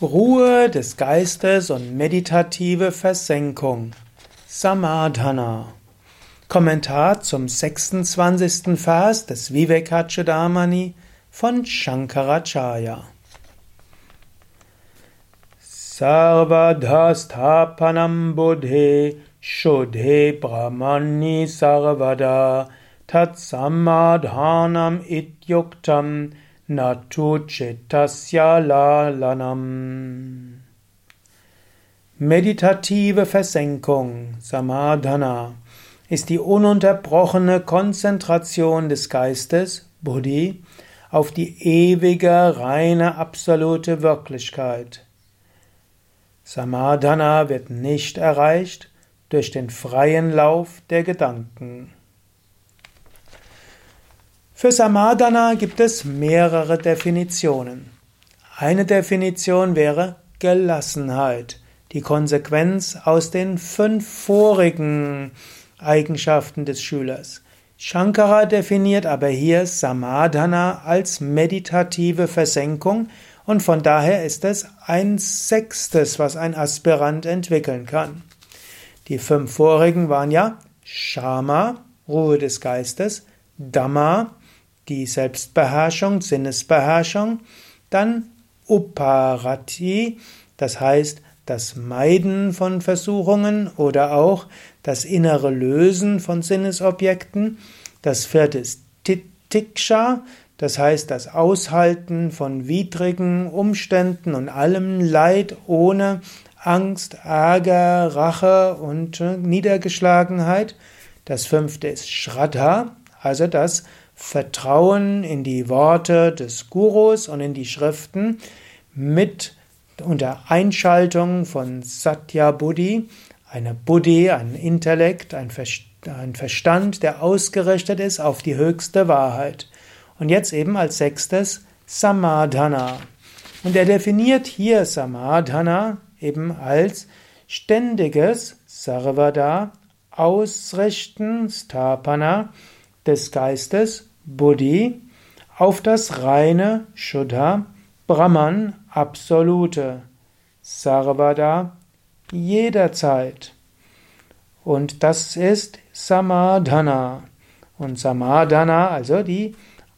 Ruhe des Geistes und meditative Versenkung. Samadhana. Kommentar zum 26. Vers des Vivekachudamani von Shankaracharya. Sarvadhastapanam buddhe shuddhe brahmani sarvada tat samadhanam ityuktam Natu Chitasya Lalanam. Meditative Versenkung, Samadhana, ist die ununterbrochene Konzentration des Geistes, Buddhi, auf die ewige, reine, absolute Wirklichkeit. Samadhana wird nicht erreicht durch den freien Lauf der Gedanken. Für Samadhana gibt es mehrere Definitionen. Eine Definition wäre Gelassenheit, die Konsequenz aus den fünf vorigen Eigenschaften des Schülers. Shankara definiert aber hier Samadhana als meditative Versenkung und von daher ist es ein Sechstes, was ein Aspirant entwickeln kann. Die fünf vorigen waren ja Shama, Ruhe des Geistes, Dhamma, die Selbstbeherrschung, Sinnesbeherrschung, dann Uparati, das heißt das Meiden von Versuchungen oder auch das innere Lösen von Sinnesobjekten. Das vierte ist Titiksha, das heißt das Aushalten von widrigen Umständen und allem Leid ohne Angst, Ärger, Rache und Niedergeschlagenheit. Das fünfte ist Shraddha, also das Vertrauen in die Worte des Gurus und in die Schriften mit unter Einschaltung von Satya Buddhi, eine Buddhi, ein Intellekt, ein Verstand, der ausgerichtet ist auf die höchste Wahrheit. Und jetzt eben als sechstes Samadhana. Und er definiert hier Samadhana eben als ständiges Sarvada, Ausrichten, Stapana des Geistes Buddhi auf das reine Shuddha, Brahman, Absolute, Sarvada, jederzeit. Und das ist Samadhana. Und Samadhana, also die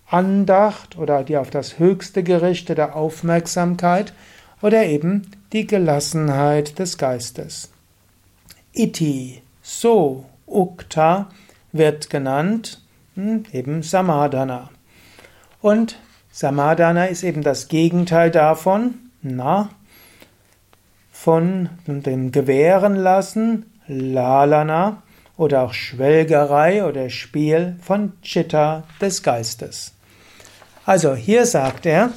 Andacht oder die auf das Höchste gerichtete Aufmerksamkeit oder eben die Gelassenheit des Geistes. Iti, so, Ukta wird genannt eben Samadhana. Und Samadhana ist eben das Gegenteil davon, na, von dem Gewähren lassen, Lalana oder auch Schwelgerei oder Spiel von Chitta des Geistes. Also hier sagt er,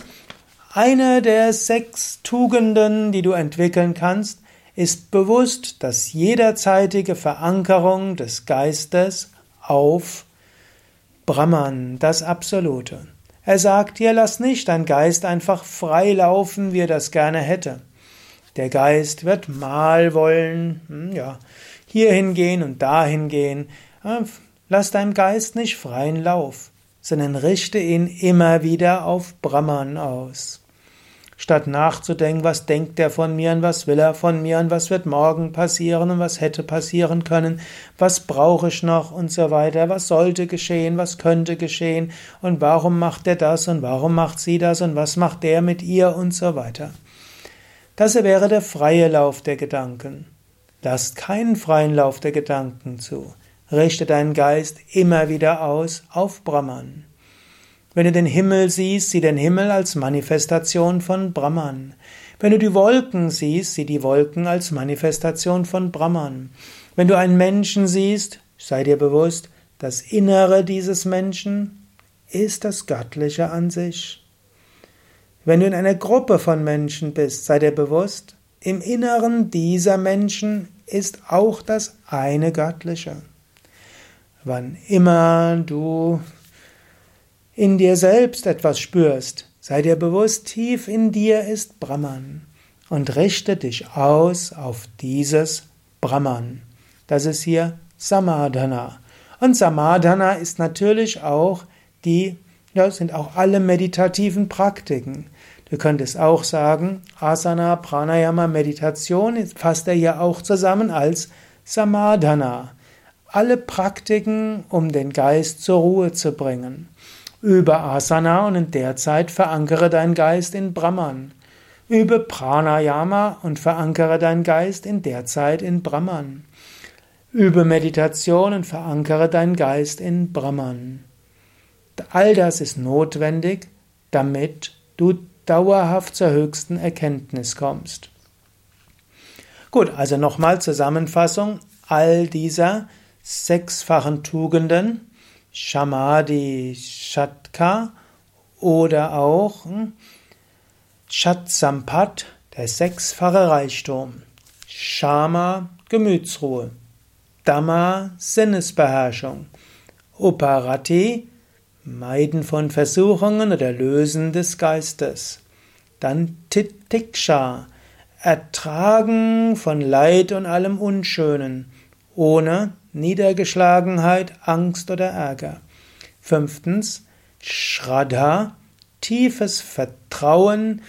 eine der sechs Tugenden, die du entwickeln kannst, ist bewusst das jederzeitige Verankerung des Geistes auf Brahman, das Absolute. Er sagt dir, lass nicht dein Geist einfach frei laufen, wie er das gerne hätte. Der Geist wird mal wollen, hm, ja, hierhin gehen und dahin gehen. Lass deinem Geist nicht freien Lauf, sondern richte ihn immer wieder auf Brahman aus. Statt nachzudenken, was denkt er von mir und was will er von mir und was wird morgen passieren und was hätte passieren können, was brauche ich noch und so weiter, was sollte geschehen, was könnte geschehen und warum macht er das und warum macht sie das und was macht der mit ihr und so weiter. Das wäre der freie Lauf der Gedanken. Lasst keinen freien Lauf der Gedanken zu. Richte deinen Geist immer wieder aus auf Brahman. Wenn du den Himmel siehst, sieh den Himmel als Manifestation von Brahman. Wenn du die Wolken siehst, sieh die Wolken als Manifestation von Brahman. Wenn du einen Menschen siehst, sei dir bewusst, das Innere dieses Menschen ist das Göttliche an sich. Wenn du in einer Gruppe von Menschen bist, sei dir bewusst, im Inneren dieser Menschen ist auch das eine Göttliche. Wann immer du in dir selbst etwas spürst, sei dir bewusst, tief in dir ist Brahman und richte dich aus auf dieses Brahman. Das ist hier Samadhana. Und Samadhana ist natürlich auch die, ja, sind auch alle meditativen Praktiken. Du könntest auch sagen, Asana, Pranayama, Meditation fasst er hier auch zusammen als Samadhana. Alle Praktiken, um den Geist zur Ruhe zu bringen. Übe Asana und in der Zeit verankere deinen Geist in Brahman. Übe Pranayama und verankere deinen Geist in der Zeit in Brahman. Übe Meditation und verankere deinen Geist in Brahman. All das ist notwendig, damit du dauerhaft zur höchsten Erkenntnis kommst. Gut, also nochmal Zusammenfassung all dieser sechsfachen Tugenden, Shamadi Shatka oder auch hm, Shatsampat, der sechsfache Reichtum, Shama, Gemütsruhe, Dhamma, Sinnesbeherrschung, Uparati, Meiden von Versuchungen oder Lösen des Geistes. Dann Titiksha, Ertragen von Leid und allem Unschönen, ohne Niedergeschlagenheit, Angst oder Ärger. Fünftens, Shraddha, tiefes Vertrauen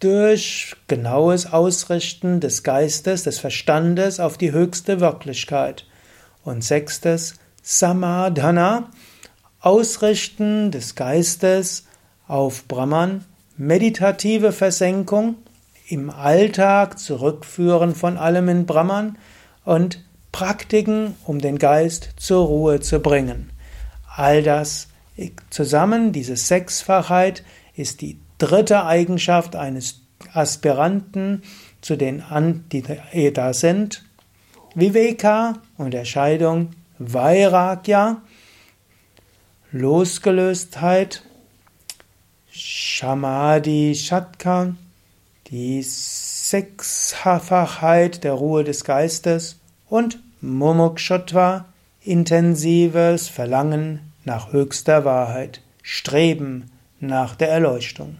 durch genaues Ausrichten des Geistes, des Verstandes auf die höchste Wirklichkeit. Und sechstes, Samadhana, Ausrichten des Geistes auf Brahman, meditative Versenkung, im Alltag zurückführen von allem in Brahman und Praktiken, um den Geist zur Ruhe zu bringen. All das zusammen, diese Sechsfachheit, ist die dritte Eigenschaft eines Aspiranten zu den, die da sind. Viveka, Unterscheidung, Vairagya, Losgelöstheit, Shamadhi Shatka, die Sechsfachheit der Ruhe des Geistes und Mumukshotva, intensives Verlangen nach höchster Wahrheit, Streben nach der Erleuchtung.